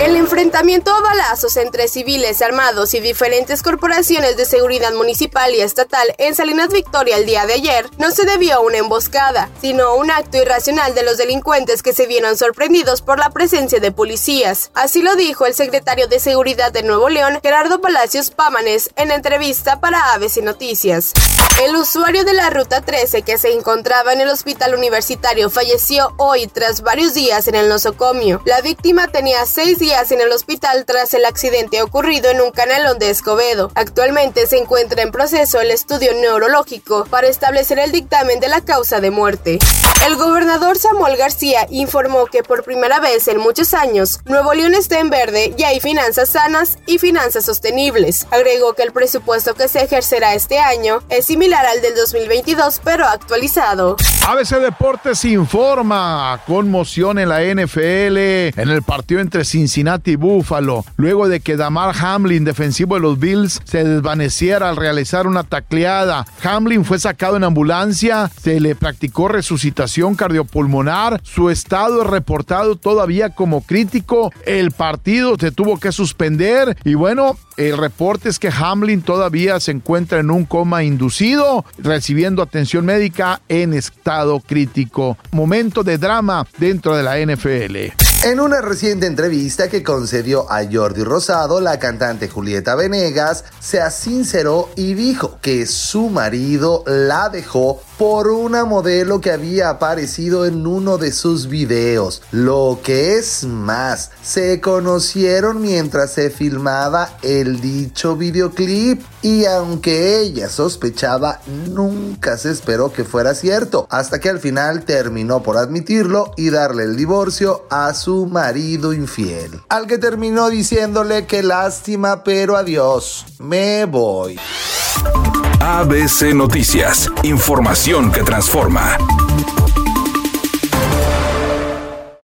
El enfrentamiento a balazos entre civiles armados y diferentes corporaciones de seguridad municipal y estatal en Salinas Victoria el día de ayer no se debió a una emboscada, sino a un acto irracional de los delincuentes que se vieron sorprendidos por la presencia de policías. Así lo dijo el secretario de Seguridad de Nuevo León, Gerardo Palacios Pámanes, en entrevista para ABC Noticias. El usuario de la Ruta 13 que se encontraba en el hospital universitario falleció hoy tras varios días en el nosocomio. La víctima tenía seis días en el hospital tras el accidente ocurrido en un canalón de Escobedo. Actualmente se encuentra en proceso el estudio neurológico para establecer el dictamen de la causa de muerte. El gobernador Samuel García informó que por primera vez en muchos años, Nuevo León está en verde y hay finanzas sanas y finanzas sostenibles. Agregó que el presupuesto que se ejercerá este año es similar al del 2022, pero actualizado. ABC Deportes informa conmoción en la NFL en el partido entre Cincinnati Cincinnati Buffalo, luego de que Damar Hamlin, defensivo de los Bills, se desvaneciera al realizar una tacleada. Hamlin fue sacado en ambulancia, se le practicó resucitación cardiopulmonar, su estado es reportado todavía como crítico, el partido se tuvo que suspender y bueno, el reporte es que Hamlin todavía se encuentra en un coma inducido, recibiendo atención médica en estado crítico. Momento de drama dentro de la NFL. En una reciente entrevista que concedió a Jordi Rosado, la cantante Julieta Venegas se sinceró y dijo que su marido la dejó por una modelo que había aparecido en uno de sus videos. Lo que es más, se conocieron mientras se filmaba el dicho videoclip y aunque ella sospechaba, nunca se esperó que fuera cierto, hasta que al final terminó por admitirlo y darle el divorcio a su marido infiel, al que terminó diciéndole que lástima, pero adiós, me voy. ABC Noticias, información que transforma.